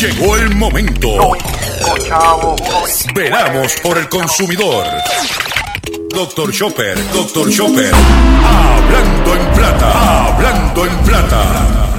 Llegó el momento. Veramos por el consumidor. Doctor Chopper, Doctor Chopper. Hablando en plata, hablando en plata.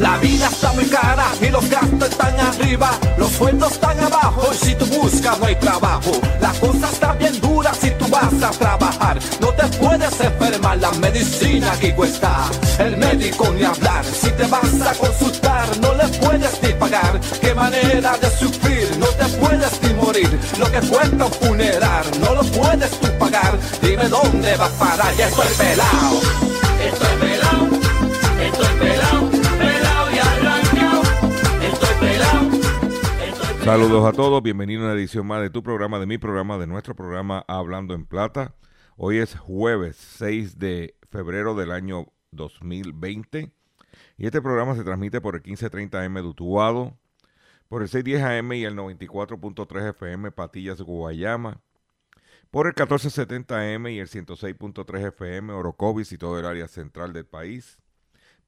La vida está muy cara y los gastos están arriba, los sueldos están abajo y si tú buscas no hay trabajo. La cosa está bien dura si vas a trabajar, no te puedes enfermar, la medicina aquí cuesta, el médico ni hablar. Si te vas a consultar no le puedes ni pagar, qué manera de sufrir, no te puedes ni morir. Lo que cuesta un funeral no lo puedes tú pagar, dime dónde vas a parar, ya estoy pelado, estoy pelado, estoy pelado. Saludos a todos, bienvenidos a una edición más de tu programa, de mi programa, de nuestro programa Hablando en Plata. Hoy es jueves 6 de febrero del año 2020 y este programa se transmite por el 1530M de Utuado, por el 610 AM y el 94.3 FM Patillas Guayama, por el 1470M y el 106.3 FM Orocovis y todo el área central del país,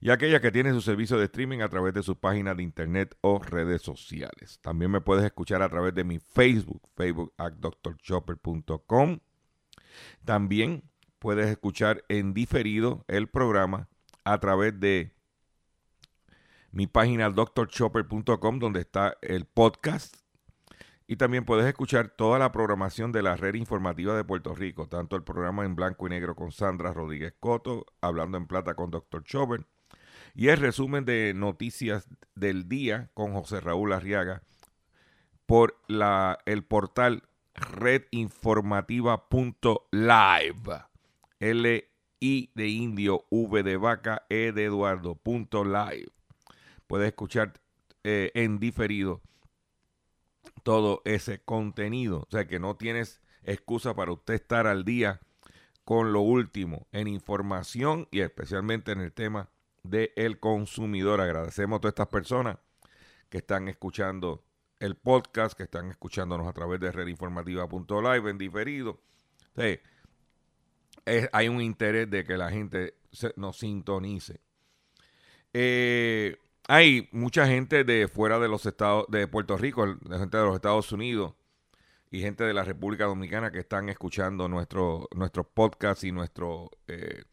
y aquellas que tienen su servicio de streaming a través de sus páginas de internet o redes sociales. También me puedes escuchar a través de mi Facebook, facebook at drchopper.com. También puedes escuchar en diferido el programa a través de mi página drchopper.com donde está el podcast. Y también puedes escuchar toda la programación de la red informativa de Puerto Rico, tanto el programa en blanco y negro con Sandra Rodríguez Coto, hablando en plata con Dr. Chopper, y el resumen de noticias del día con José Raúl Arriaga por la, el portal redinformativa.live. L-I de indio, V de vaca, E de Eduardo, punto live. Puedes escuchar eh, en diferido todo ese contenido. O sea que no tienes excusa para usted estar al día con lo último en información y especialmente en el tema del consumidor. Agradecemos a todas estas personas que están escuchando el podcast, que están escuchándonos a través de redinformativa.live en diferido. hay un interés de que la gente nos sintonice. Eh, hay mucha gente de fuera de los estados de Puerto Rico, de gente de los Estados Unidos y gente de la República Dominicana que están escuchando nuestro, nuestros podcasts y nuestro eh,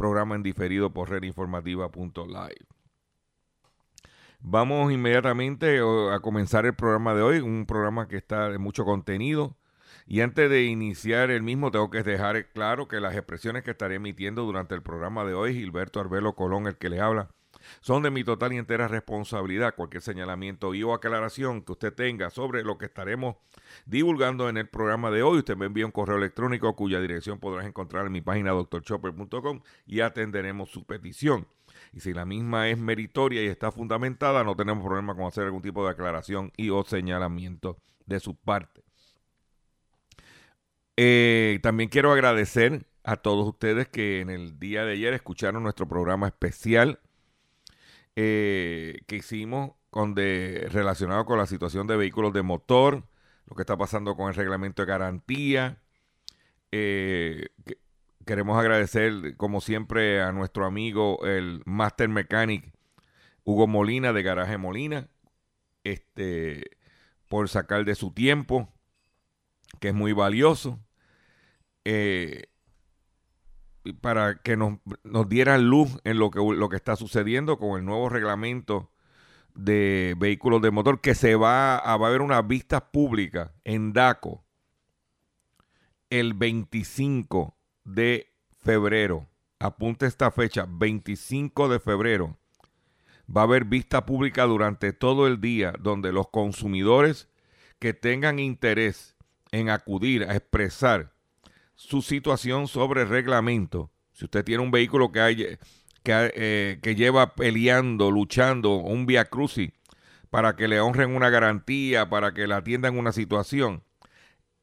programa en diferido por redinformativa.live. Vamos inmediatamente a comenzar el programa de hoy, un programa que está de mucho contenido. Y antes de iniciar el mismo, tengo que dejar claro que las expresiones que estaré emitiendo durante el programa de hoy, Gilberto Arbelo Colón, el que les habla, son de mi total y entera responsabilidad. Cualquier señalamiento y o aclaración que usted tenga sobre lo que estaremos divulgando en el programa de hoy, usted me envía un correo electrónico cuya dirección podrás encontrar en mi página doctorchopper.com y atenderemos su petición. Y si la misma es meritoria y está fundamentada, no tenemos problema con hacer algún tipo de aclaración y o señalamiento de su parte. Eh, también quiero agradecer a todos ustedes que en el día de ayer escucharon nuestro programa especial eh, que hicimos con de, relacionado con la situación de vehículos de motor, lo que está pasando con el reglamento de garantía. Eh, queremos agradecer, como siempre, a nuestro amigo, el Master Mechanic Hugo Molina de Garaje Molina, este, por sacar de su tiempo, que es muy valioso. Eh, para que nos, nos dieran luz en lo que, lo que está sucediendo con el nuevo reglamento de vehículos de motor que se va a, va a haber una vista pública en DACO el 25 de febrero. Apunte esta fecha, 25 de febrero. Va a haber vista pública durante todo el día donde los consumidores que tengan interés en acudir a expresar su situación sobre reglamento. Si usted tiene un vehículo que, hay, que, eh, que lleva peleando, luchando un via crucis para que le honren una garantía, para que le atiendan una situación,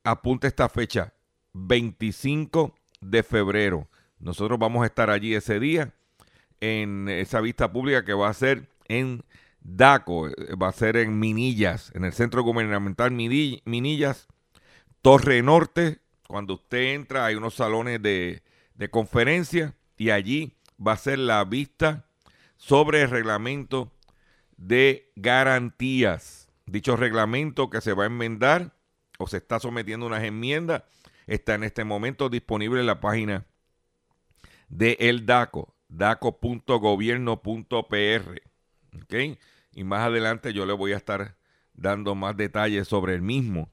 apunte esta fecha, 25 de febrero. Nosotros vamos a estar allí ese día en esa vista pública que va a ser en DACO, va a ser en Minillas, en el Centro Gubernamental Minillas, Torre Norte. Cuando usted entra hay unos salones de, de conferencia y allí va a ser la vista sobre el reglamento de garantías. Dicho reglamento que se va a enmendar o se está sometiendo a unas enmiendas está en este momento disponible en la página de el DACO, daco.gobierno.pr. ¿okay? Y más adelante yo le voy a estar dando más detalles sobre el mismo.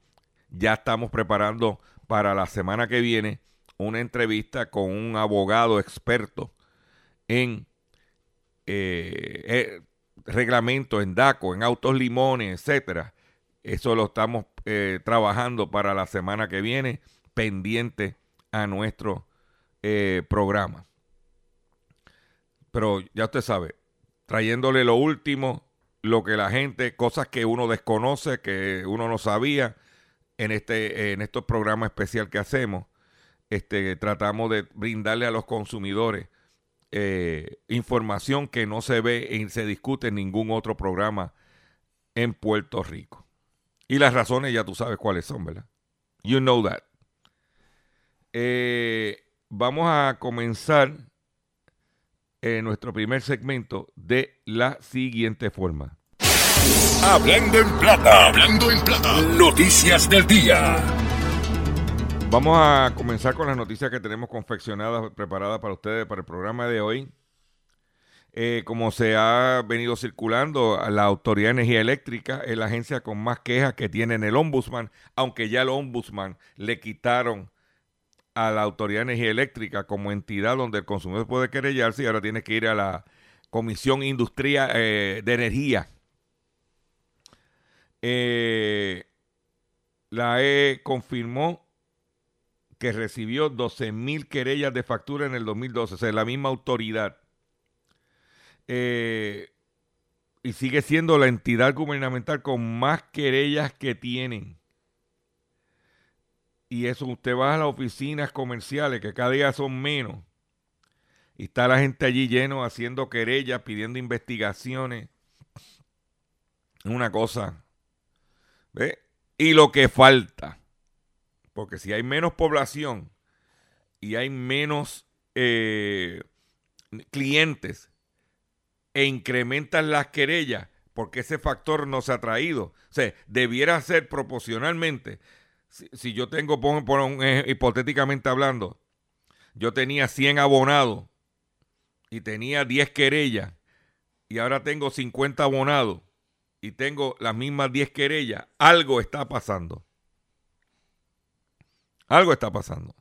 Ya estamos preparando para la semana que viene una entrevista con un abogado experto en eh, eh, reglamento, en DACO, en autos limones, etcétera. Eso lo estamos eh, trabajando para la semana que viene, pendiente a nuestro programa. Pero ya usted sabe, trayéndole lo último, lo que la gente, cosas que uno desconoce, que uno no sabía, en este, en estos programas especial que hacemos, este, tratamos de brindarle a los consumidores eh, información que no se ve y se discute en ningún otro programa en Puerto Rico. Y las razones ya tú sabes cuáles son, ¿verdad? You know that. Eh, vamos a comenzar en nuestro primer segmento de la siguiente forma. Hablando en plata, hablando en plata, noticias del día. Vamos a comenzar con las noticias que tenemos confeccionadas, preparadas para ustedes para el programa de hoy. Eh, como se ha venido circulando, la Autoridad de Energía Eléctrica es la agencia con más quejas que tiene en el Ombudsman, aunque ya el Ombudsman le quitaron a la Autoridad de Energía Eléctrica como entidad donde el consumidor puede querellarse y ahora tiene que ir a la Comisión Industria eh, de Energía. Eh, la E confirmó que recibió 12 mil querellas de factura en el 2012, o sea, la misma autoridad. Eh, y sigue siendo la entidad gubernamental con más querellas que tienen. Y eso usted va a las oficinas comerciales, que cada día son menos. Y está la gente allí lleno haciendo querellas, pidiendo investigaciones. Una cosa. Y lo que falta. Porque si hay menos población y hay menos eh, clientes e incrementan las querellas, porque ese factor no se ha traído. O sea, debiera ser proporcionalmente si, yo tengo, hipotéticamente hablando, yo tenía 100 abonados y tenía 10 querellas y ahora tengo 50 abonados y tengo las mismas 10 querellas, algo está pasando. Algo está pasando.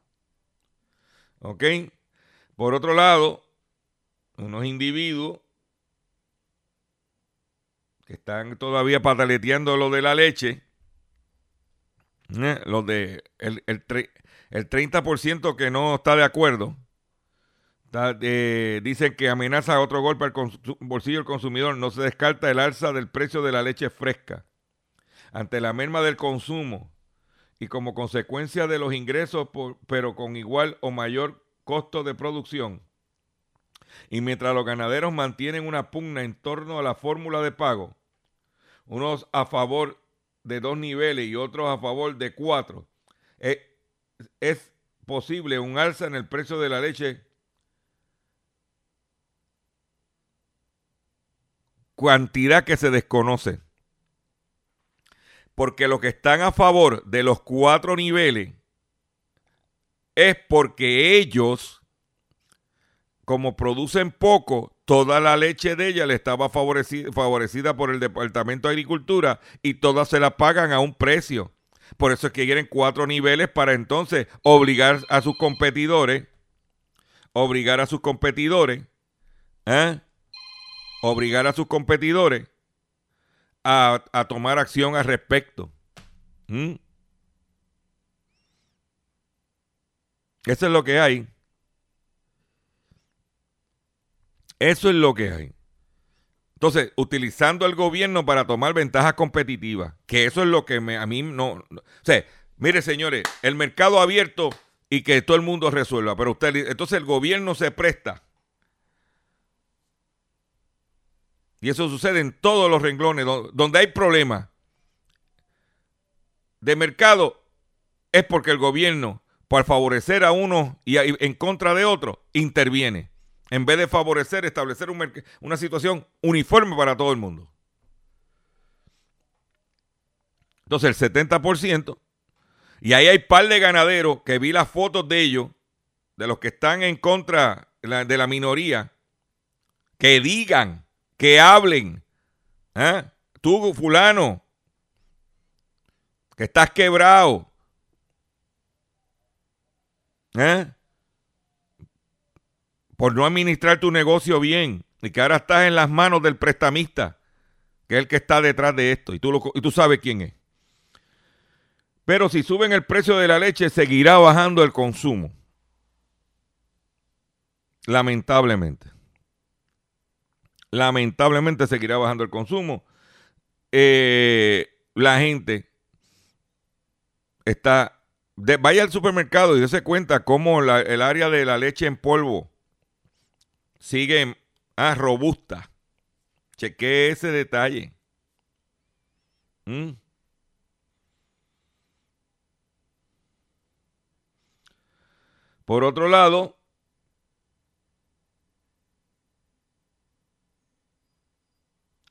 ¿Ok? Por otro lado, unos individuos que están todavía pataleteando lo de la leche, eh, los de el, el, el 30% que no está de acuerdo, dicen que amenaza otro golpe al bolsillo del consumidor. No se descarta el alza del precio de la leche fresca. Ante la merma del consumo y como consecuencia de los ingresos, pero con igual o mayor costo de producción. Y mientras los ganaderos mantienen una pugna en torno a la fórmula de pago, unos a favor de dos niveles y otros a favor de cuatro, eh, es posible un alza en el precio de la leche cantidad que se desconoce. Porque los que están a favor de los cuatro niveles es porque ellos, como producen poco, toda la leche de ella le estaba favorecida, por el Departamento de Agricultura y todas se la pagan a un precio. Por eso es que quieren cuatro niveles para entonces obligar a sus competidores, obligar a sus competidores, ¿eh? Obligar a sus competidores a, tomar acción al respecto. ¿Mm? Eso es lo que hay. Eso es lo que hay. Entonces, utilizando el gobierno para tomar ventajas competitivas, que eso es lo que me, a mí no, no, O sea, mire señores, el mercado abierto y que todo el mundo resuelva, pero usted, entonces el gobierno se presta. Y eso sucede en todos los renglones donde hay problemas de mercado, es porque el gobierno, por favorecer a uno y en contra de otro, interviene en vez de favorecer, establecer una situación uniforme para todo el mundo. Entonces el 70%, y ahí hay par de ganaderos que vi las fotos de ellos, de los que están en contra de la minoría, que digan, que hablen. ¿eh? Tú, fulano, que estás quebrado. ¿Eh? por no administrar tu negocio bien y que ahora estás en las manos del prestamista, que es el que está detrás de esto y tú, y tú sabes quién es. Pero si suben el precio de la leche, seguirá bajando el consumo. Lamentablemente. Lamentablemente seguirá bajando el consumo. Eh, la gente está... vaya al supermercado y dése cuenta cómo el área de la leche en polvo sigue ah, robusta. Cheque ese detalle. ¿Mm? Por otro lado,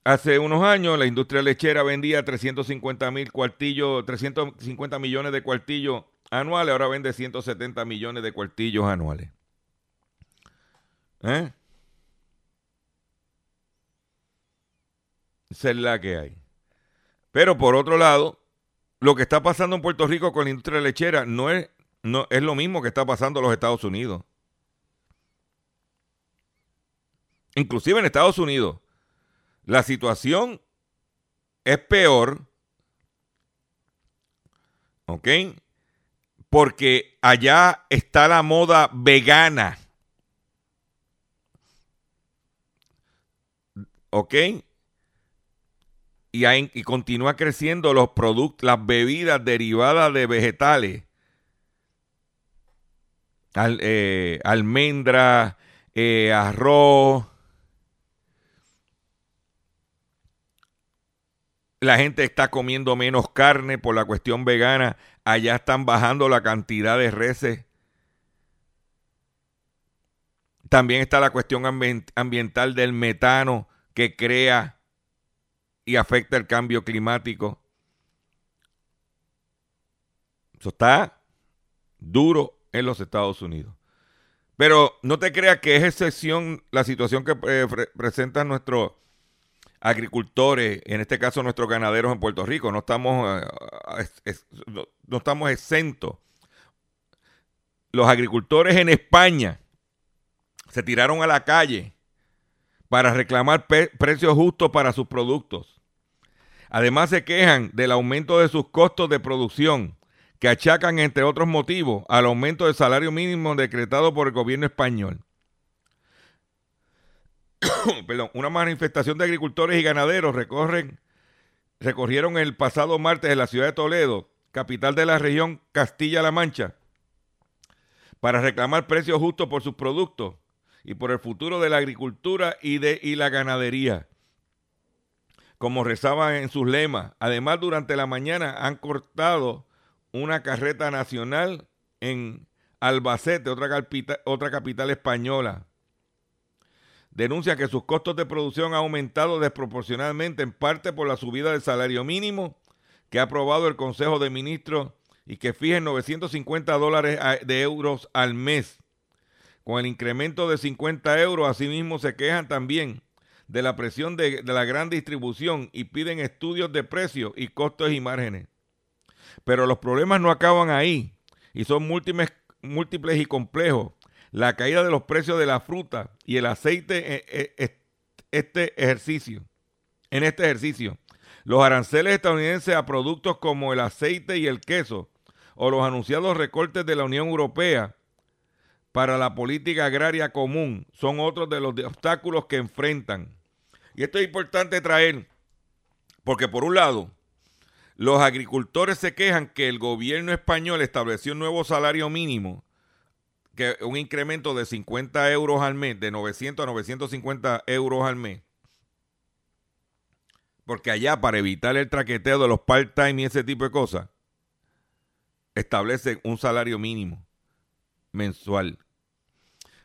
hace unos años la industria lechera vendía 350 mil cuartillos, 350 millones de cuartillos anuales, ahora vende 170 millones de cuartillos anuales. ¿Eh? Esa es la que hay. Pero por otro lado, lo que está pasando en Puerto Rico con la industria lechera no es, no, es lo mismo que está pasando en los Estados Unidos. Inclusive en Estados Unidos, la situación es peor. ¿Ok? Porque allá está la moda vegana. ¿Ok? y, continúa creciendo los productos, las bebidas derivadas de vegetales. Al, eh, almendra, eh, arroz. La gente está comiendo menos carne por la cuestión vegana. Allá están bajando la cantidad de reses. También está la cuestión ambiental del metano que crea y afecta el cambio climático. Eso está duro en los Estados Unidos. Pero no te creas que es excepción la situación que eh, presentan nuestros agricultores, en este caso nuestros ganaderos en Puerto Rico. No estamos, eh, no estamos exentos. Los agricultores en España se tiraron a la calle para reclamar precios justos para sus productos. Además se quejan del aumento de sus costos de producción, que achacan, entre otros motivos, al aumento del salario mínimo decretado por el gobierno español. Perdón, una manifestación de agricultores y ganaderos recorren, recorrieron el pasado martes en la ciudad de Toledo, capital de la región Castilla-La Mancha, para reclamar precios justos por sus productos y por el futuro de la agricultura y de y la ganadería. Como rezaban en sus lemas. Además, durante la mañana han cortado una carreta nacional en Albacete, otra, otra capital española. Denuncia que sus costos de producción han aumentado desproporcionalmente, en parte por la subida del salario mínimo que ha aprobado el Consejo de Ministros y que fija en 950 dólares de euros al mes con el incremento de 50 euros, asimismo se quejan también de la presión de, la gran distribución y piden estudios de precios y costos y márgenes. Pero los problemas no acaban ahí y son múltiples, múltiples y complejos. La caída de los precios de la fruta y el aceite en este ejercicio. En este ejercicio, los aranceles estadounidenses a productos como el aceite y el queso o los anunciados recortes de la Unión Europea para la política agraria común son otros de los obstáculos que enfrentan. Y esto es importante traer, porque por un lado, los agricultores se quejan que el gobierno español estableció un nuevo salario mínimo, que un incremento de 50 euros al mes, de 900 a 950 euros al mes. Porque allá, para evitar el traqueteo de los part-time y ese tipo de cosas, establecen un salario mínimo mensual.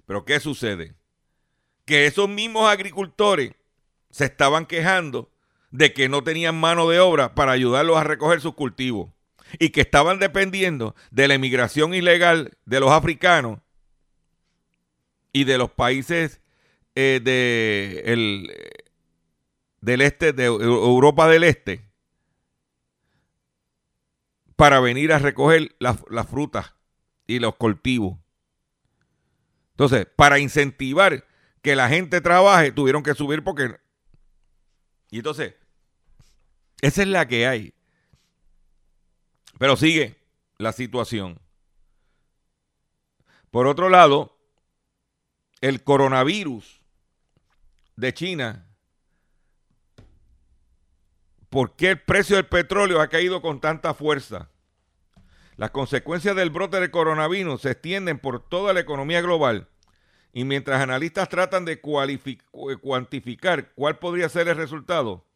Pero ¿qué sucede? Que esos mismos agricultores se estaban quejando de que no tenían mano de obra para ayudarlos a recoger sus cultivos y que estaban dependiendo de la emigración ilegal de los africanos y de los países eh, de el, del este, de Europa del Este, para venir a recoger las frutas y los cultivos. Entonces, para incentivar que la gente trabaje, tuvieron que subir porque... Y entonces, esa es la que hay. Pero sigue la situación. Por otro lado, el coronavirus de China, ¿por qué el precio del petróleo ha caído con tanta fuerza? Las consecuencias del brote del coronavirus se extienden por toda la economía global y mientras analistas tratan de cuantificar cuál podría ser el resultado,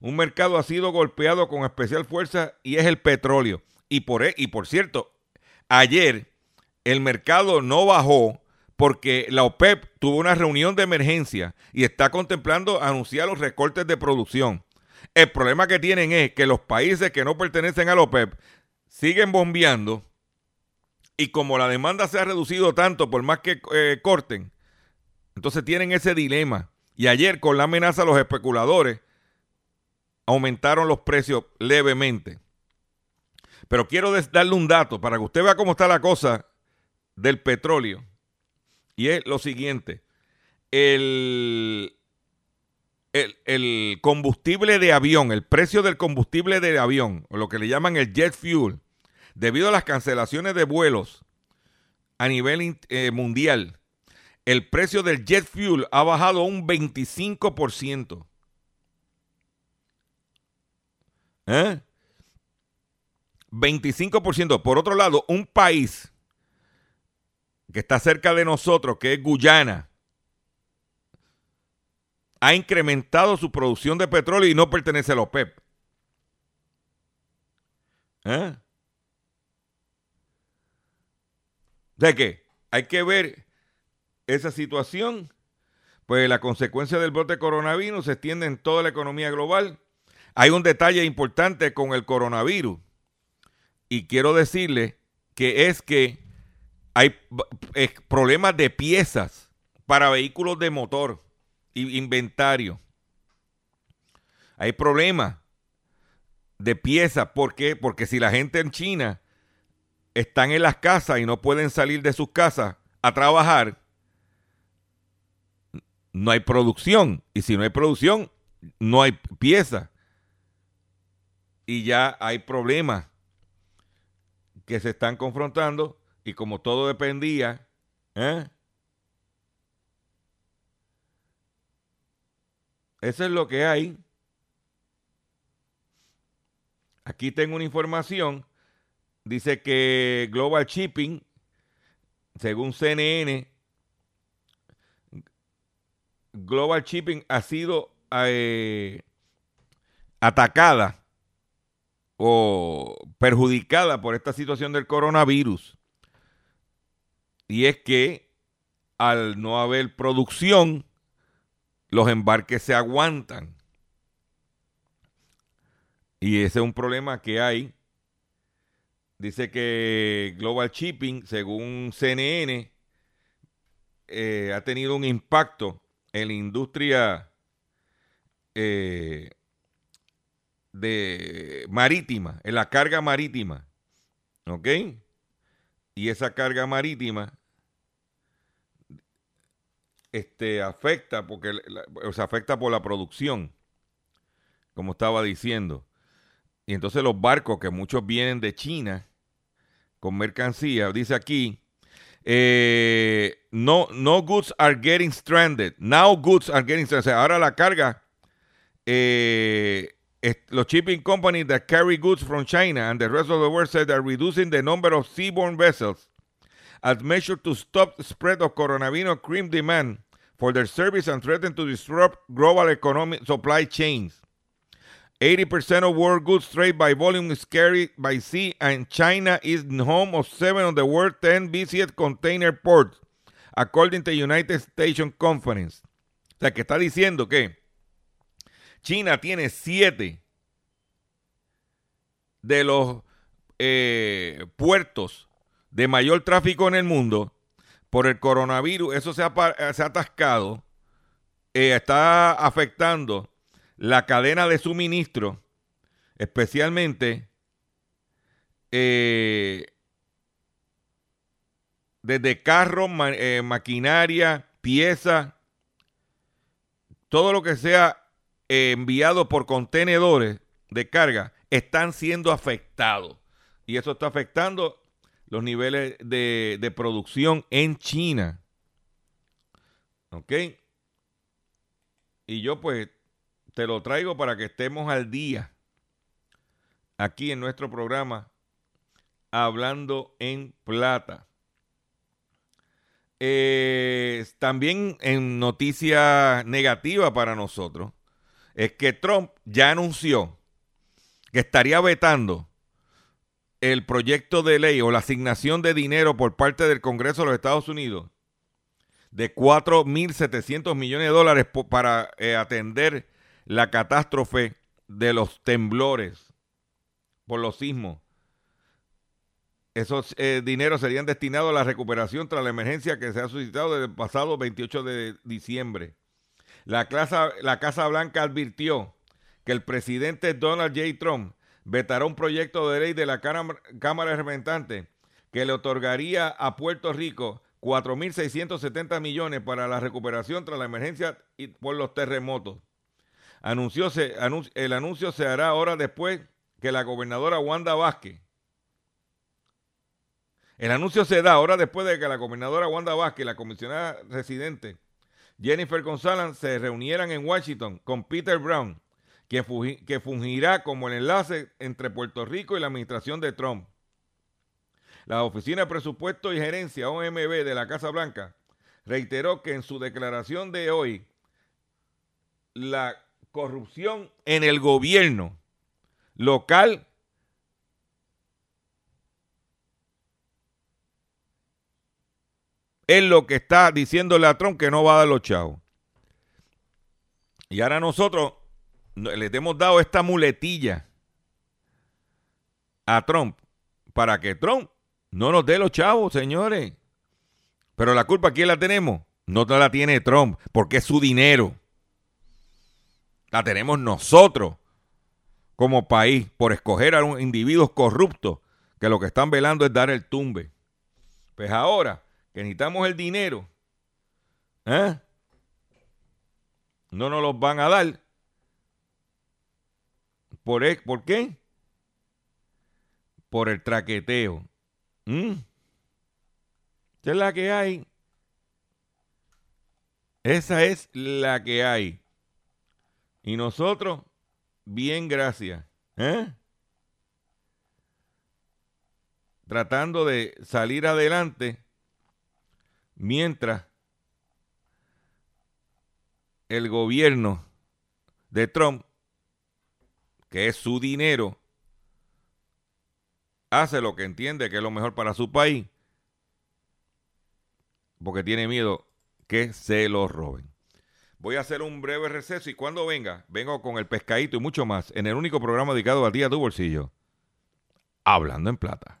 un mercado ha sido golpeado con especial fuerza y es el petróleo. Y por, e, y por cierto, ayer el mercado no bajó porque la OPEP tuvo una reunión de emergencia y está contemplando anunciar los recortes de producción. El problema que tienen es que los países que no pertenecen a la OPEP siguen bombeando y como la demanda se ha reducido tanto por más que eh, corten, entonces tienen ese dilema. Y ayer con la amenaza los especuladores aumentaron los precios levemente. Pero quiero darle un dato para que usted vea cómo está la cosa del petróleo. Y es lo siguiente. El, el, combustible de avión, el precio del combustible de avión, o lo que le llaman el jet fuel, debido a las cancelaciones de vuelos a nivel eh, mundial, el precio del jet fuel ha bajado un 25%. ¿Eh? 25%. Por otro lado, un país que está cerca de nosotros, que es Guyana, ha incrementado su producción de petróleo y no pertenece a la OPEP. ¿Eh? ¿De qué? Hay que ver esa situación, pues la consecuencia del brote de coronavirus se extiende en toda la economía global. Hay un detalle importante con el coronavirus y quiero decirle que es que hay problemas de piezas para vehículos de motor y inventario. Hay problemas de piezas. ¿Por qué? Porque si la gente en China están en las casas y no pueden salir de sus casas a trabajar, no hay producción. Y si no hay producción, no hay pieza. Y ya hay problemas que se están confrontando y como todo dependía, ¿eh? Eso es lo que hay. Aquí tengo una información dice que Global Shipping, según CNN, Global Shipping ha sido eh, atacada o perjudicada por esta situación del coronavirus. Y es que al no haber producción, los embarques se aguantan. Y ese es un problema que hay Dice que Global Shipping, según CNN, eh, ha tenido un impacto en la industria eh, de marítima, en la carga marítima. ¿Ok? Y esa carga marítima este, afecta, porque afecta por la producción, como estaba diciendo. Y entonces los barcos, que muchos vienen de China con mercancía, dice aquí, Eh, no, no goods are getting stranded. Now goods are getting stranded. O sea, ahora la carga, eh, los shipping companies that carry goods from China and the rest of the world said they're reducing the number of seaborne vessels as measure to stop the spread of coronavirus cream demand for their service and threaten to disrupt global economic supply chains. 80% of world goods trade by volume is carried by sea, and China is home of seven of the world's 10 busiest container ports, according to United Stations Conference. O sea, que está diciendo que China tiene siete de los eh, puertos de mayor tráfico en el mundo por el coronavirus. Eso se ha, pa- se ha atascado, eh, está afectando la cadena de suministro, especialmente eh, desde carros, ma- eh, maquinaria, piezas, todo lo que sea eh, enviado por contenedores de carga están siendo afectados. Y eso está afectando los niveles de, de producción en China. ¿Ok? Y yo pues te lo traigo para que estemos al día aquí en nuestro programa Hablando en Plata. Eh, también en noticia negativa para nosotros es que Trump ya anunció que estaría vetando el proyecto de ley o la asignación de dinero por parte del Congreso de los Estados Unidos de 4.700 millones de dólares para eh, atender la catástrofe de los temblores por los sismos. Esos eh, dineros serían destinados a la recuperación tras la emergencia que se ha suscitado desde el pasado 28 de diciembre. La Casa, la Casa Blanca advirtió que el presidente Donald J. Trump vetará un proyecto de ley de la Cámara de Representantes que le otorgaría a Puerto Rico 4.670 millones para la recuperación tras la emergencia y por los terremotos. Anunció, se- el anuncio se hará ahora después que la gobernadora Wanda Vázquez el anuncio se da ahora después de que la gobernadora Wanda Vázquez la comisionada residente Jennifer González se reunieran en Washington con Peter Brown, fungi- que fungirá como el enlace entre Puerto Rico y la administración de Trump. La Oficina de Presupuesto y Gerencia, OMB, de la Casa Blanca, reiteró que en su declaración de hoy, la corrupción en el gobierno local es lo que está diciéndole a Trump que no va a dar los chavos. Y ahora nosotros no- les hemos dado esta muletilla a Trump para que Trump no nos dé los chavos, señores. Pero la culpa, ¿quién la tenemos? No la tiene Trump, porque es su dinero. La tenemos nosotros como país por escoger a un individuos corruptos que lo que están velando es dar el tumbe. Pues ahora que necesitamos el dinero, ¿eh? no nos los van a dar. ¿Por, e- ¿por qué? Por el traqueteo. ¿Mm? Esa es la que hay. Esa es la que hay. Y nosotros, bien, gracias. ¿Eh? Tratando de salir adelante mientras el gobierno de Trump, que es su dinero, hace lo que entiende que es lo mejor para su país, porque tiene miedo que se lo roben. Voy a hacer un breve receso y cuando venga, vengo con el pescadito y mucho más en el único programa dedicado a ti, a tu bolsillo, Hablando en Plata.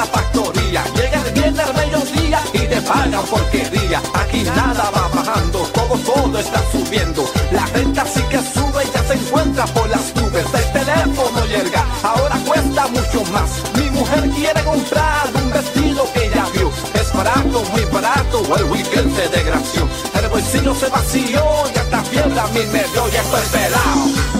la factoría. Llega el viernes al mediodía y te pagan porquería. Aquí nada va bajando, todo, todo está subiendo. La renta sí que sube y ya se encuentra por las nubes. El teléfono llega, ahora cuesta mucho más. Mi mujer quiere comprar un vestido que ella vio. Es barato, muy barato, el weekend se desgració. El bolsillo se vació y hasta fiebre a mí me dio y estoy pelado.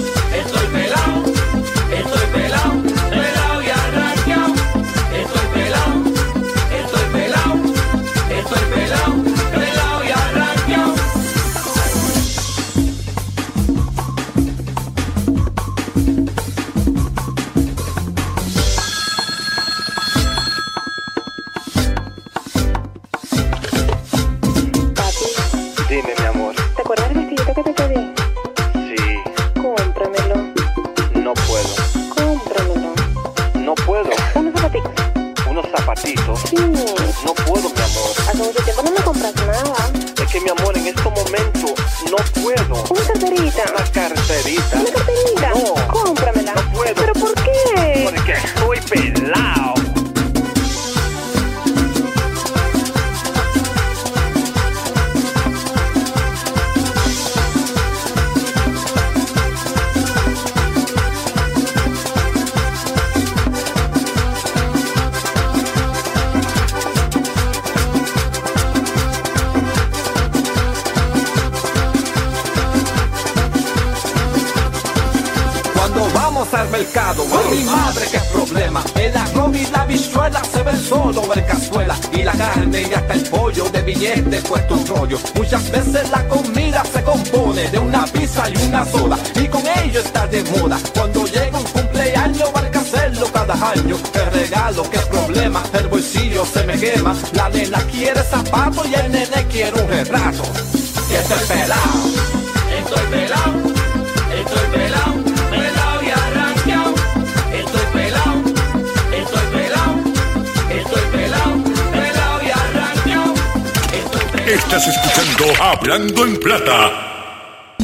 Estás escuchando Hablando en Plata.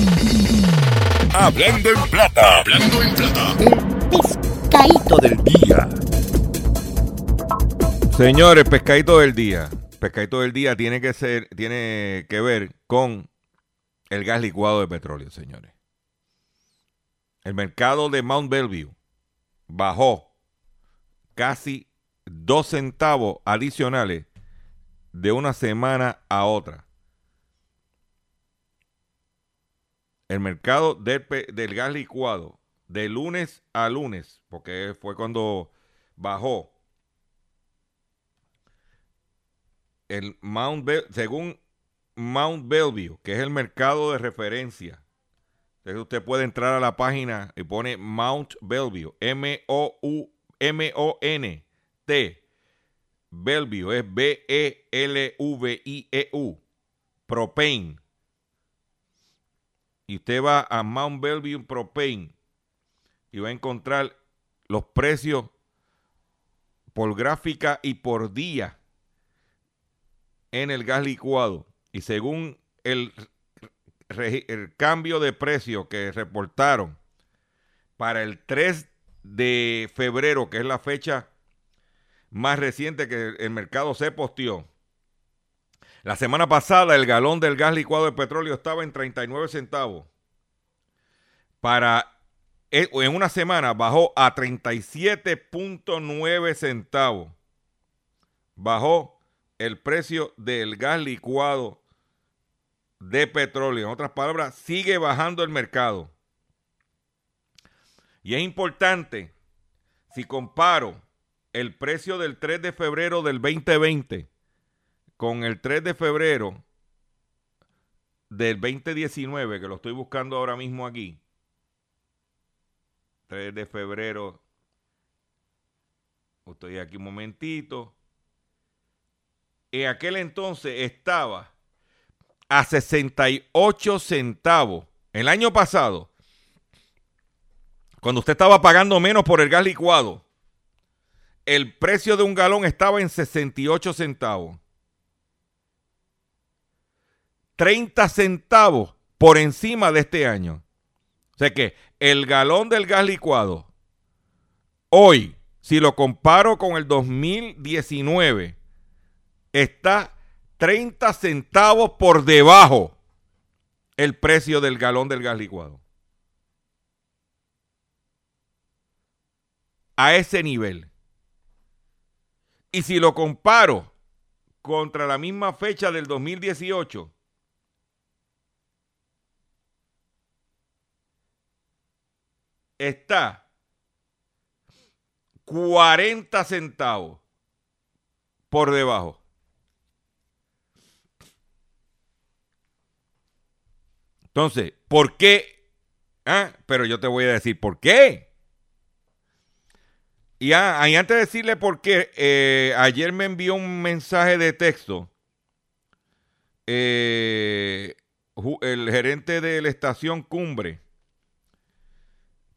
Hablando en Plata. Hablando en Plata. Pescadito del día. Señores, pescadito del día. Pescadito del día tiene que ser, tiene que ver con el gas licuado de petróleo, señores. El mercado de Mount Bellevue bajó casi dos centavos adicionales de una semana a otra. El mercado del, gas licuado de lunes a lunes, porque fue cuando bajó el Mount según Mount Bellevue, que es el mercado de referencia. Entonces usted puede entrar a la página y pone Mount Bellevue, M O U M O N T Bellevue es B E L V I E U Propane. Y usted va a Mount Bellevue Propane y va a encontrar los precios por gráfica y por día en el gas licuado. Y según el, el cambio de precio que reportaron para el 3 de febrero, que es la fecha más reciente que el mercado se posteó. La semana pasada el galón del gas licuado de petróleo estaba en 39 centavos. Para eh, en una semana bajó a 37.9 centavos. Bajó el precio del gas licuado de petróleo. En otras palabras, sigue bajando el mercado. Y es importante, si comparo el precio del 3 de febrero del 2020 con el 3 de febrero del 2019, que lo estoy buscando ahora mismo aquí. 3 de febrero. Estoy aquí un momentito. En aquel entonces estaba a 68 centavos. El año pasado, cuando usted estaba pagando menos por el gas licuado, el precio de un galón estaba en 68 centavos. 30 centavos por encima de este año. O sea que el galón del gas licuado hoy si lo comparo con el 2019, está 30 centavos por debajo el precio del galón del gas licuado. A ese nivel. Y si lo comparo contra la misma fecha del 2018, está 40 centavos por debajo. Entonces, ¿por qué? Ah, pero yo te voy a decir por qué. Y, antes de decirle por qué, eh, ayer me envió un mensaje de texto eh, el gerente de la estación Cumbre,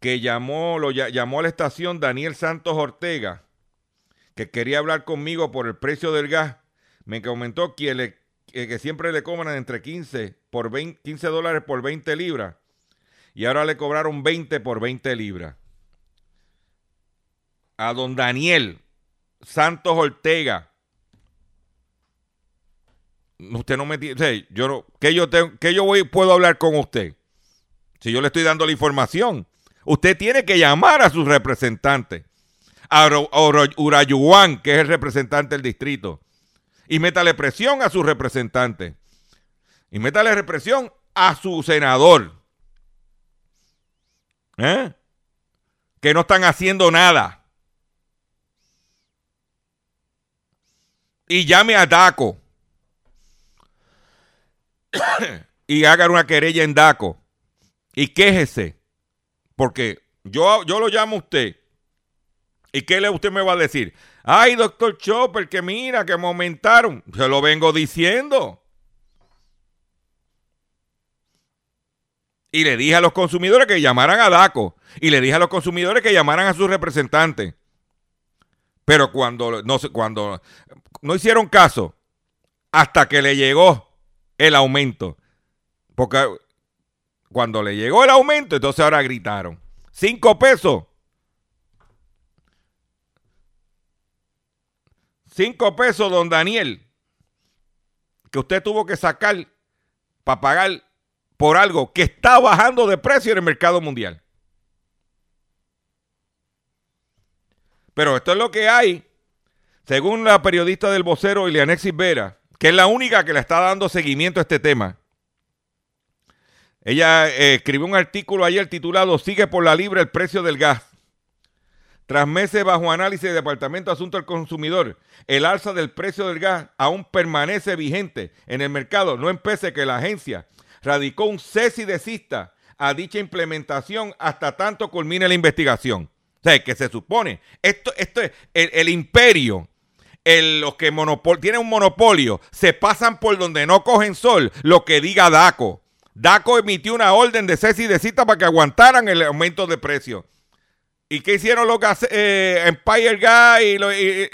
que llamó, lo lla- llamó a la estación Daniel Santos Ortega, que quería hablar conmigo por el precio del gas. Me comentó que, que siempre le cobran entre 15, por 20 15 dólares por 20 libras y ahora le cobraron 20 por 20 libras. A don Daniel Santos Ortega. Usted no me tiene, yo no, ¿qué yo tengo, qué yo puedo hablar con usted? Si yo le estoy dando la información, usted tiene que llamar a sus representantes. A Urayuan, que es el representante del distrito. Y métale presión a sus representantes. Y métale represión a su senador. ¿Eh? Que no están haciendo nada. Y llame a DACO. y hagan una querella en DACO. Y quéjese. Porque yo, yo lo llamo a usted. ¿Y qué le usted me va a decir? Ay, doctor Chopper, que mira, que me aumentaron. Se lo vengo diciendo. Y le dije a los consumidores que llamaran a DACO. Y le dije a los consumidores que llamaran a sus representantes. Pero cuando no, cuando no hicieron caso, hasta que le llegó el aumento. Porque cuando le llegó el aumento, entonces ahora gritaron. Cinco pesos. Cinco pesos, don Daniel, que usted tuvo que sacar para pagar por algo que está bajando de precio en el mercado mundial. Pero esto es lo que hay, según la periodista del vocero Ileanexis Vera, que es la única que le está dando seguimiento a este tema. Ella eh, escribió un artículo ayer titulado Sigue por la libre el precio del gas. Tras meses bajo análisis del Departamento de Asuntos del Consumidor, el alza del precio del gas aún permanece vigente en el mercado, no empece que la agencia radicó un cese y desista a dicha implementación hasta tanto culmine la investigación. O sea, que se supone, esto, esto es el, el imperio, el- los que monopol, tienen un monopolio, se pasan por donde no cogen sol, lo que diga DACO. DACO emitió una orden de cese y desista para que aguantaran el aumento de precio. ¿Y qué hicieron los gas, eh, Empire Gas y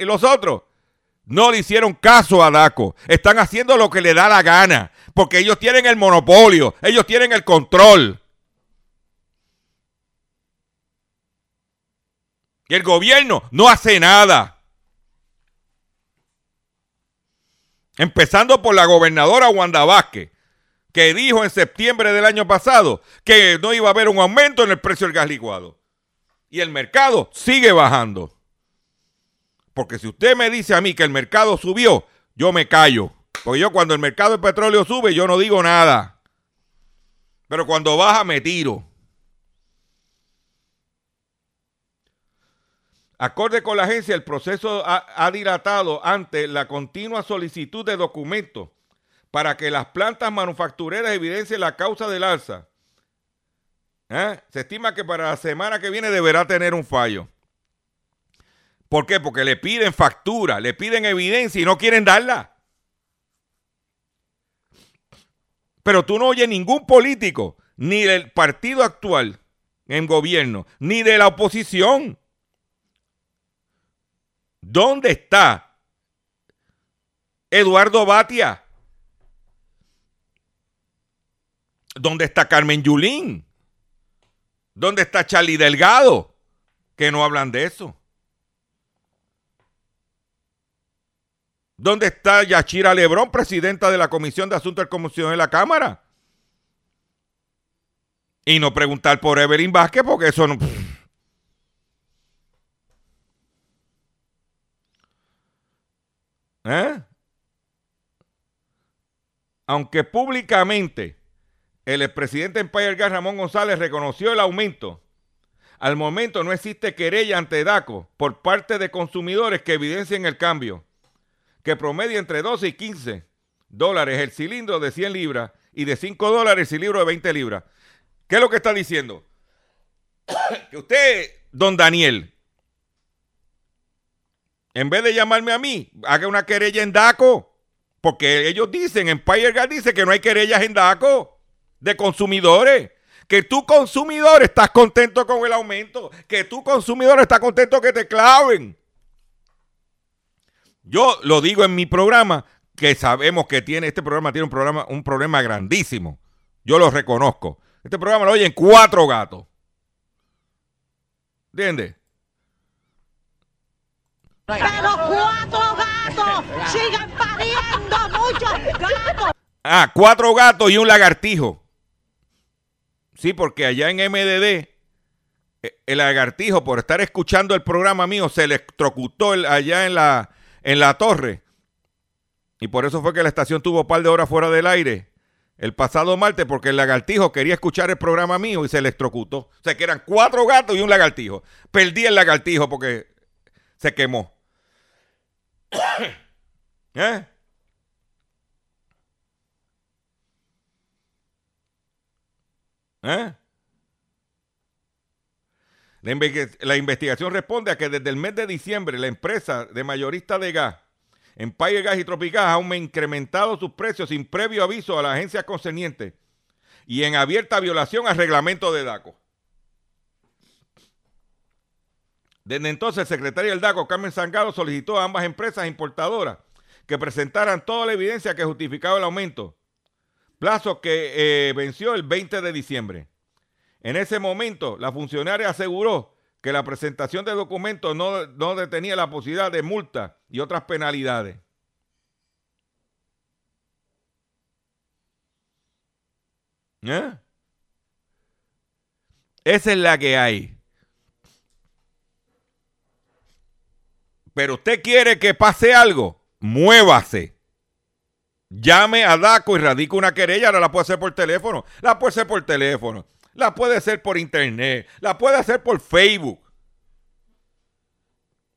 los otros? No le hicieron caso a DACO. Están haciendo lo que le da la gana. Porque ellos tienen el monopolio. Ellos tienen el control. Y el gobierno no hace nada. Empezando por la gobernadora Wanda Vázquez, que dijo en septiembre del año pasado que no iba a haber un aumento en el precio del gas licuado. Y el mercado sigue bajando. Porque si usted me dice a mí que el mercado subió, yo me callo. Porque yo cuando el mercado del petróleo sube, yo no digo nada. Pero cuando baja, me tiro. Acorde con la agencia, el proceso ha, dilatado ante la continua solicitud de documentos para que las plantas manufactureras evidencien la causa del alza. ¿Eh? Se estima que para la semana que viene deberá tener un fallo. ¿Por qué? Porque le piden factura, le piden evidencia y no quieren darla. Pero tú no oyes ningún político, ni del partido actual en gobierno, ni de la oposición. ¿Dónde está Eduardo Batia? ¿Dónde está Carmen Yulín? ¿Dónde está Charlie Delgado? Que no hablan de eso. ¿Dónde está Yachira Lebrón, presidenta de la Comisión de Asuntos del Comisión de la Cámara? Y no preguntar por Evelyn Vázquez, porque eso no. ¿Eh? Aunque públicamente el expresidente Empire Gas Ramón González reconoció el aumento, al momento no existe querella ante DACO por parte de consumidores que evidencien el cambio, que promedia entre 12 y 15 dólares el cilindro de 100 libras y de 5 dólares el cilindro de 20 libras. ¿Qué es lo que está diciendo? que usted, don Daniel, en vez de llamarme a mí, haga una querella en DACO. Porque ellos dicen, Empire Gas dice que no hay querellas en DACO de consumidores. Que tú consumidor estás contento con el aumento. Que tú consumidor estás contento que te claven. Yo lo digo en mi programa, que sabemos que tiene, este programa tiene un, programa, un problema grandísimo. Yo lo reconozco. Este programa lo oyen cuatro gatos. ¿Entiendes? Pero cuatro gatos siguen pariendo muchos gatos. Ah, cuatro gatos y un lagartijo. Sí, porque allá en MDD, eh, el lagartijo, por estar escuchando el programa mío, se electrocutó el- allá en la, en la torre. Y por eso fue que la estación tuvo un par de horas fuera del aire el pasado martes, porque el lagartijo quería escuchar el programa mío y se electrocutó. O sea, que eran cuatro gatos y un lagartijo. Perdí el lagartijo porque se quemó. ¿Eh? ¿Eh? La, la investigación responde a que desde el mes de diciembre la empresa de mayorista de gas, Empire Gas y Tropigas, ha incrementado sus precios sin previo aviso a la agencia concerniente y en abierta violación al reglamento de DACO. Desde entonces, el secretario del DACO, Carmen Sangado, solicitó a ambas empresas importadoras que presentaran toda la evidencia que justificaba el aumento, plazo que eh, venció el 20 de diciembre. En ese momento, la funcionaria aseguró que la presentación de documentos no, detenía la posibilidad de multa y otras penalidades. ¿Eh? Esa es la que hay. Pero usted quiere que pase algo, muévase. Llame a DACO y radique una querella. Ahora la puede hacer por teléfono. La puede hacer por teléfono. La puede hacer por internet. La puede hacer por Facebook.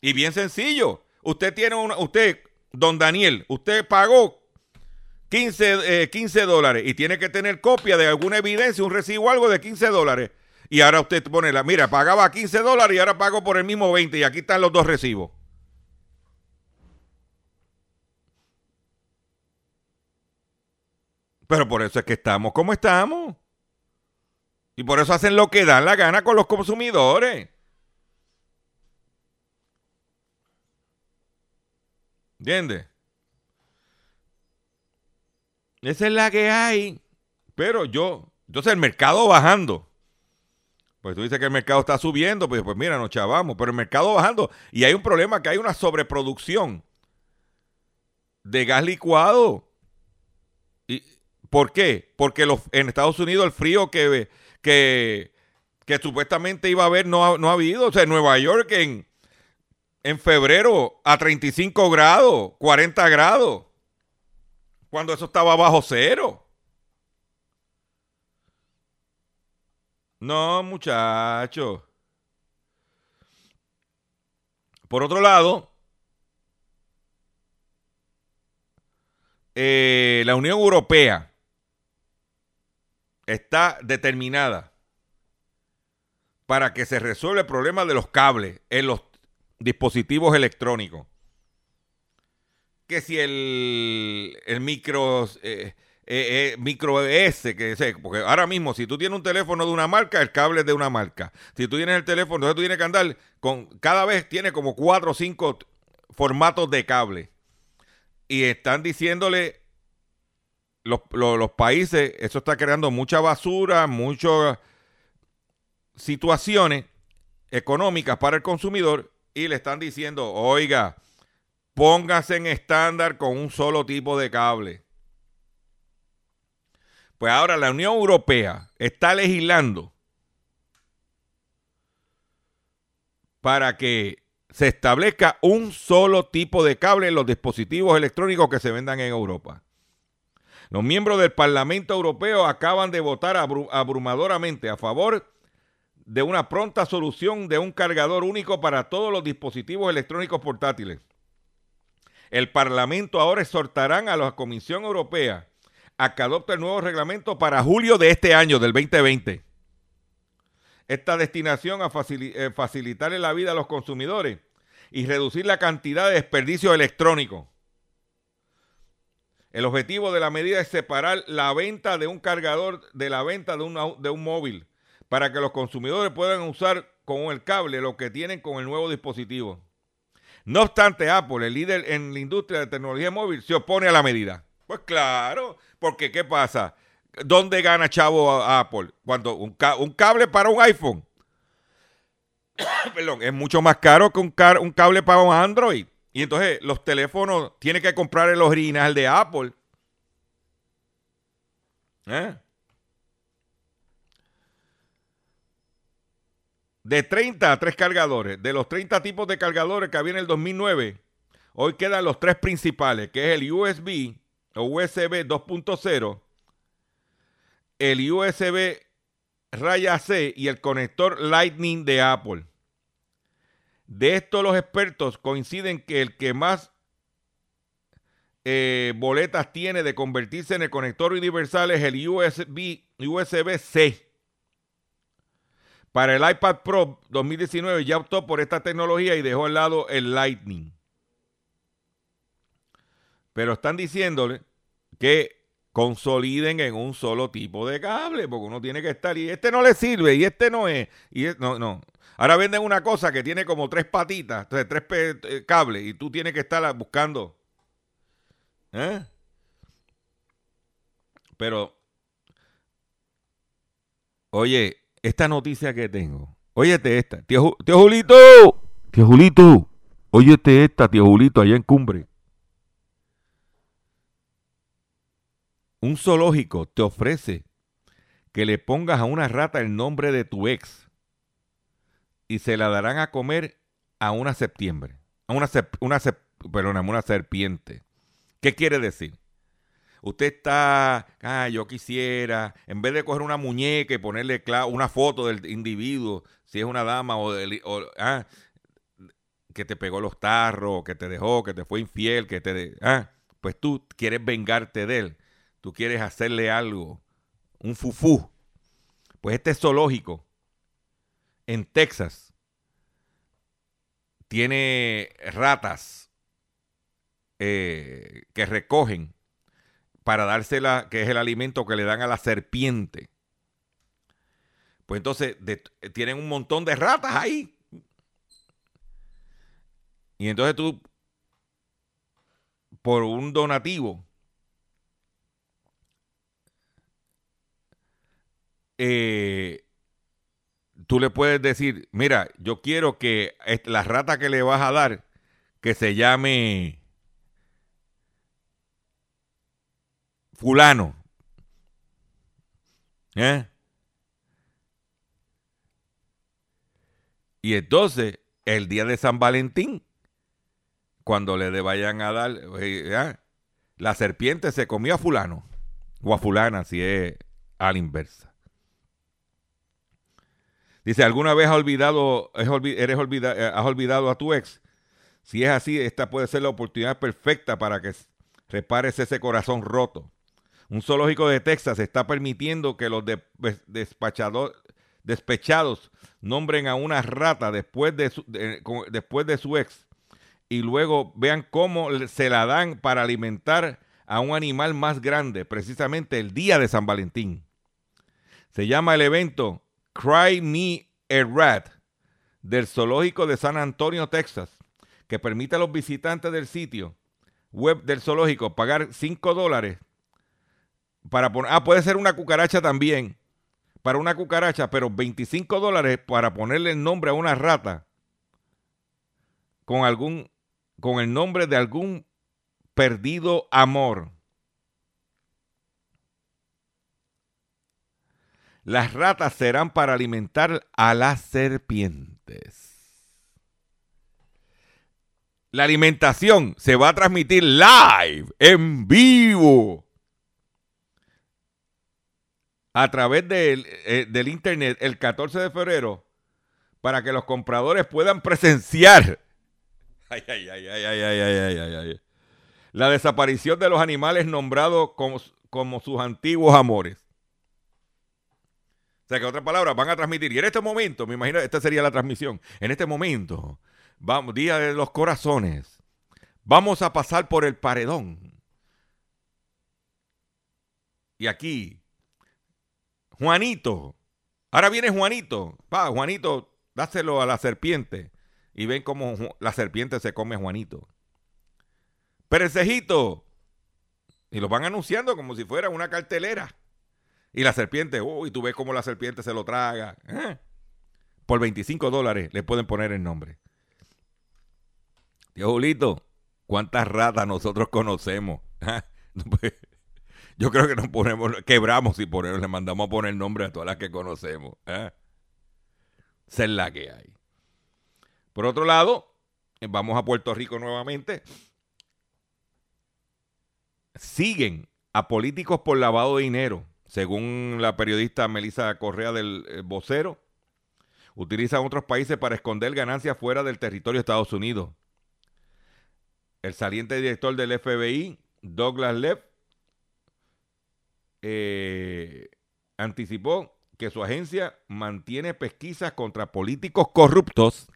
Y bien sencillo. Usted tiene una. Usted, don Daniel, usted pagó 15, eh, 15 dólares y tiene que tener copia de alguna evidencia, un recibo algo de 15 dólares. Y ahora usted pone la. Mira, pagaba 15 dólares y ahora pago por el mismo 20. Y aquí están los dos recibos. Pero por eso es que estamos como estamos. Y por eso hacen lo que dan la gana con los consumidores. ¿Entiendes? Esa es la que hay. Pero yo, entonces el mercado bajando. Pues tú dices que el mercado está subiendo, pues, pues mira, nos chavamos, pero el mercado bajando. Y hay un problema que hay una sobreproducción de gas licuado. ¿Y ¿Por qué? Porque los, en Estados Unidos el frío que, que, que supuestamente iba a haber no ha, no ha habido. O sea, en Nueva York en, en febrero a 35 grados, 40 grados, cuando eso estaba bajo cero. No, muchacho. Por otro lado, eh, la Unión Europea está determinada para que se resuelva el problema de los cables en los dispositivos electrónicos. Que si el, el micro, eh, eh, eh, micro S, que sé, porque ahora mismo si tú tienes un teléfono de una marca, el cable es de una marca. Si tú tienes el teléfono, entonces tú tienes que andar con, cada vez tiene como cuatro o cinco formatos de cable. Y están diciéndole los, países, eso está creando mucha basura, muchas situaciones económicas para el consumidor y le están diciendo, oiga, póngase en estándar con un solo tipo de cable. Pues ahora la Unión Europea está legislando para que se establezca un solo tipo de cable en los dispositivos electrónicos que se vendan en Europa. Los miembros del Parlamento Europeo acaban de votar abru- abrumadoramente a favor de una pronta solución de un cargador único para todos los dispositivos electrónicos portátiles. El Parlamento ahora exhortarán a la Comisión Europea a que adopte el nuevo reglamento para julio de este año, del 2020. Esta destinación a eh, facilitarle la vida a los consumidores y reducir la cantidad de desperdicio electrónico. El objetivo de la medida es separar la venta de un cargador de la venta de un, de un móvil para que los consumidores puedan usar con el cable lo que tienen con el nuevo dispositivo. No obstante, Apple, el líder en la industria de tecnología móvil, se opone a la medida. Pues claro, porque ¿qué pasa? ¿Dónde gana chavo a- Apple? Cuando un, ca- un cable para un iPhone, perdón, es mucho más caro que un, un cable para un Android. Y entonces los teléfonos tienen que comprar el original de Apple. ¿Eh? De 30 a 3 cargadores. De los 30 tipos de cargadores que había en el 2009, hoy quedan los tres principales, que es el USB o USB 2.0, el USB raya C y el conector Lightning de Apple. De esto los expertos coinciden que el que más eh, boletas tiene de convertirse en el conector universal es el USB, USB-C. Para el iPad Pro 2019 ya optó por esta tecnología y dejó al lado el Lightning. Pero están diciéndole que consoliden en un solo tipo de cable, porque uno tiene que estar y este no le sirve y este no es y es- no no. Ahora venden una cosa que tiene como tres patitas, entonces, tres eh, cables y tú tienes que estar buscando. ¿Eh? Pero Oye, esta noticia que tengo. Óyete esta. Tío, tío Julito. Tío Julito. Óyete esta, tío Julito, allá en Cumbre. Un zoológico te ofrece que le pongas a una rata el nombre de tu ex y se la darán a comer a una septiembre. A una, una, sep- una serpiente. ¿Qué quiere decir? Usted está, ah, yo quisiera, en vez de coger una muñeca y ponerle una foto del individuo, si es una dama o, del, ah, que te pegó los tarros, que te dejó, que te fue infiel, que te, ah, pues tú quieres vengarte de él, tú quieres hacerle algo, un fufú. Pues este zoológico en Texas tiene ratas eh, que recogen para dársela, que es el alimento que le dan a la serpiente. Pues entonces tienen un montón de ratas ahí. Y entonces tú, por un donativo, eh, tú le puedes decir, mira, yo quiero que la rata que le vas a dar, que se llame fulano. ¿Eh? Y entonces, el día de San Valentín, cuando le vayan a dar, eh, la serpiente se comió a fulano, o a fulana, si es a la inversa. Dice, ¿alguna vez has olvidado, es olvi- eres olvida- eh, has olvidado a tu ex? Si es así, esta puede ser la oportunidad perfecta para que repares ese corazón roto. Un zoológico de Texas está permitiendo que los despechados nombren a una rata después de, su, después de su ex y luego vean cómo se la dan para alimentar a un animal más grande, precisamente el día de San Valentín. Se llama el evento Cry Me a Rat del Zoológico de San Antonio, Texas, que permite a los visitantes del sitio web del zoológico pagar 5 dólares para poner, ah, puede ser una cucaracha también, para una cucaracha, pero 25 dólares para ponerle el nombre a una rata con algún con el nombre de algún perdido amor. Las ratas serán para alimentar a las serpientes. La alimentación se va a transmitir live, en vivo, a través del, eh, internet el 14 de febrero para que los compradores puedan presenciar ay, ay, ay, la desaparición de los animales nombrados como sus antiguos amores. O sea que, otras palabras, van a transmitir. Y en este momento, me imagino, esta sería la transmisión. En este momento, vamos, Día de los Corazones, vamos a pasar por el paredón. Y aquí, Juanito. Ahora viene Juanito. Va, Juanito, dáselo a la serpiente. Y ven cómo la serpiente se come a Juanito. Perecejito. Y lo van anunciando como si fuera una cartelera. Y la serpiente, uy, tú ves cómo la serpiente se lo traga. ¿eh? Por 25 dólares le pueden poner el nombre. Tío Julito, ¿cuántas ratas nosotros conocemos? ¿Ah? Pues, Yo creo que nos ponemos, quebramos y ponemos, le mandamos a poner nombre a todas las que conocemos. ¿eh? Es la que hay. Por otro lado, vamos a Puerto Rico nuevamente. Siguen a políticos por lavado de dinero, según la periodista Melissa Correa del eh, Vocero. Utilizan otros países para esconder ganancias fuera del territorio de Estados Unidos. El saliente director del FBI, Douglas Leff, eh, anticipó que su agencia mantiene pesquisas contra políticos corruptos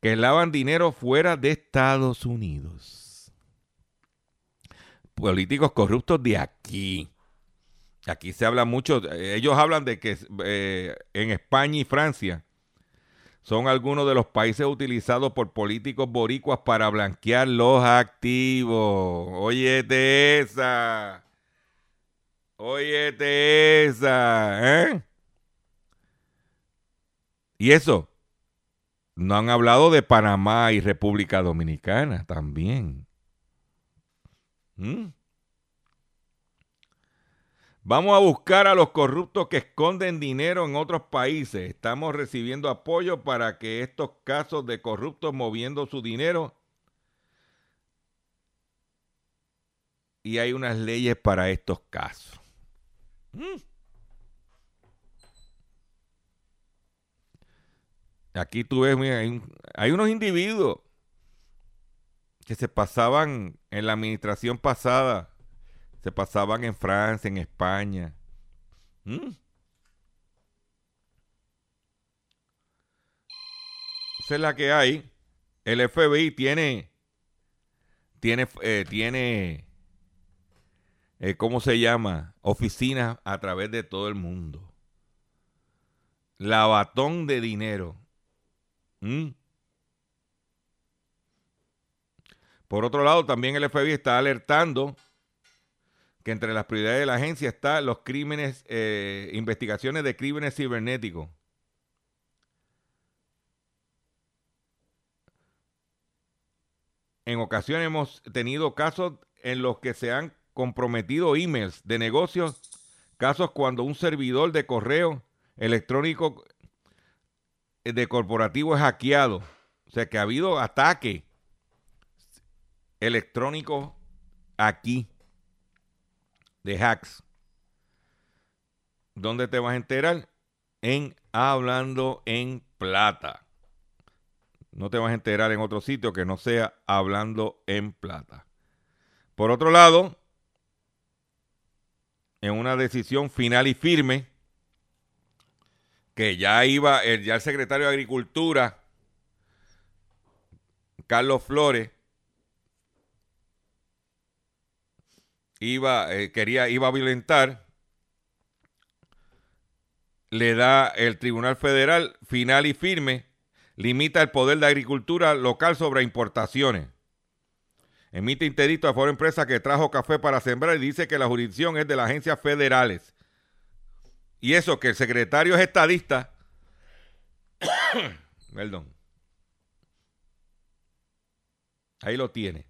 que lavan dinero fuera de Estados Unidos. Políticos corruptos de aquí. Aquí se habla mucho, ellos hablan de que eh, en España y Francia son algunos de los países utilizados por políticos boricuas para blanquear los activos. Óyete esa. Óyete esa. ¿eh? Y eso, no han hablado de Panamá y República Dominicana también. ¿Mm? Vamos a buscar a los corruptos que esconden dinero en otros países. Estamos recibiendo apoyo para que estos casos de corruptos moviendo su dinero y hay unas leyes para estos casos. Mm. Aquí tú ves, hay unos individuos que se pasaban en la administración pasada, se pasaban en Francia, en España. ¿Mm? Esa es la que hay. El FBI tiene, tiene, eh, tiene, eh, ¿cómo se llama? Oficinas a través de todo el mundo. Lavatón de dinero. ¿Mm? Por otro lado, también el FBI está alertando que entre las prioridades de la agencia están los crímenes, eh, investigaciones de crímenes cibernéticos. En ocasiones hemos tenido casos en los que se han comprometido emails de negocios, casos cuando un servidor de correo electrónico eh, de corporativo es hackeado. O sea que ha habido ataque electrónico aquí de hacks. ¿Dónde te vas a enterar? En Hablando en Plata. No te vas a enterar en otro sitio que no sea Hablando en Plata. Por otro lado, en una decisión final y firme, que ya iba, el, ya el secretario de Agricultura, Carlos Flores, iba, eh, quería, iba a violentar, le da el Tribunal Federal final y firme, limita el poder de agricultura local sobre importaciones. Emite interdicto a favor de empresa que trajo café para sembrar y dice que la jurisdicción es de las agencias federales. Y eso que el secretario es estadista. Perdón. Ahí lo tiene.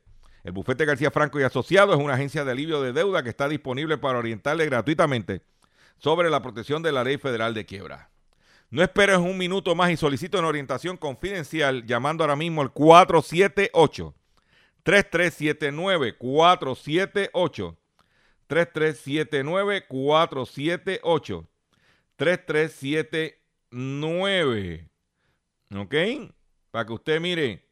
El bufete García Franco y Asociados es una agencia de alivio de deuda que está disponible para orientarle gratuitamente sobre la protección de la ley federal de quiebra. No esperes un minuto más y solicito una orientación confidencial llamando ahora mismo al 478 3379 478 3379 478 3379 ¿Ok? Para que usted mire,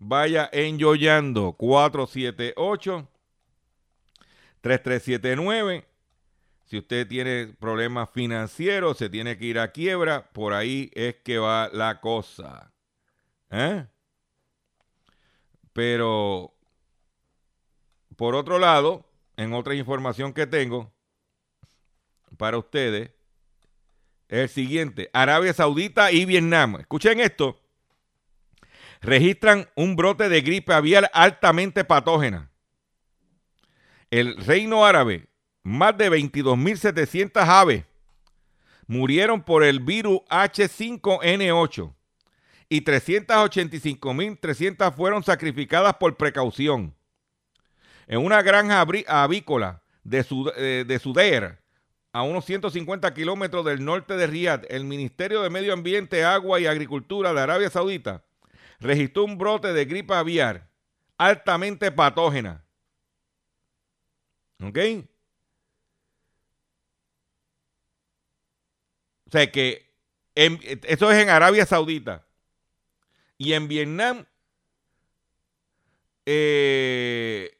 vaya enjoyando 478 3379 si usted tiene problemas financieros, se tiene que ir a quiebra, por ahí es que va la cosa. ¿Eh? Pero, por otro lado, en otra información que tengo para ustedes, es el siguiente. Arabia Saudita y Vietnam. Escuchen esto. Registran un brote de gripe aviar altamente patógena. El reino árabe más de 22.700 aves murieron por el virus H5N8 y 385.300 fueron sacrificadas por precaución. En una granja avícola de, Sud eh, a unos 150 kilómetros del norte de Riyadh, el Ministerio de Medio Ambiente, Agua y Agricultura de Arabia Saudita registró un brote de gripe aviar altamente patógena. ¿Ok? O sea que eso es en Arabia Saudita. Y en Vietnam, eh,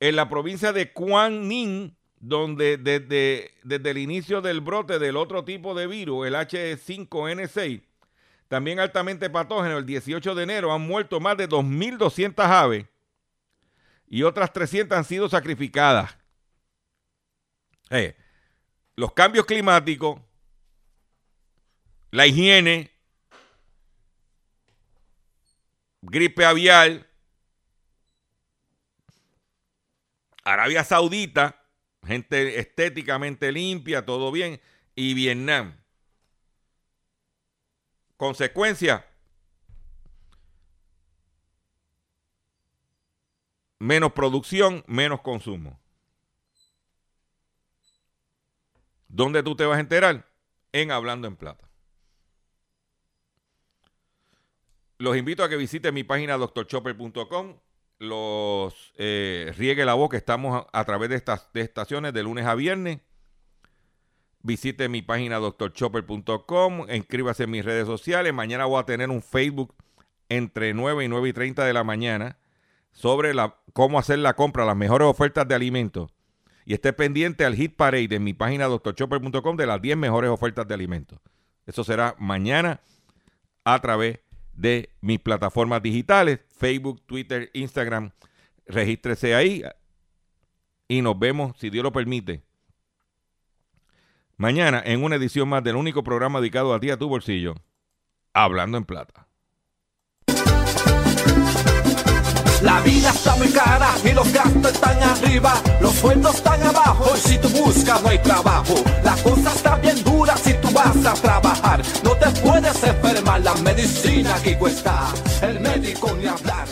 en la provincia de Quang Ninh, donde desde, desde, el inicio del brote del otro tipo de virus, el H5N6, también altamente patógeno, el 18 de enero han muerto más de 2.200 aves y otras 300 han sido sacrificadas. Eh, los cambios climáticos la higiene, gripe aviar, Arabia Saudita, gente estéticamente limpia, todo bien, y Vietnam. Consecuencia, menos producción, menos consumo. ¿Dónde tú te vas a enterar? En Hablando en Plata. Los invito a que visiten mi página doctorchopper.com. Los eh, riegue la voz que estamos a, través de estas estaciones de lunes a viernes. Visite mi página doctorchopper.com. Inscríbase en mis redes sociales. Mañana voy a tener un Facebook entre 9 y 9 y 30 de la mañana sobre la, cómo hacer la compra, las mejores ofertas de alimentos. Y esté pendiente al hit parade en mi página doctorchopper.com de las 10 mejores ofertas de alimentos. Eso será mañana a través de mis plataformas digitales, Facebook, Twitter, Instagram. Regístrese ahí y nos vemos, si Dios lo permite, mañana en una edición más del único programa dedicado a ti, a tu bolsillo, Hablando en Plata. La vida está muy cara y los gastos están arriba, los sueldos están abajo y si tú buscas no hay trabajo. La cosa está bien dura si tú vas a trabajar, no te puedes enfermar, la medicina aquí cuesta, el médico ni hablar.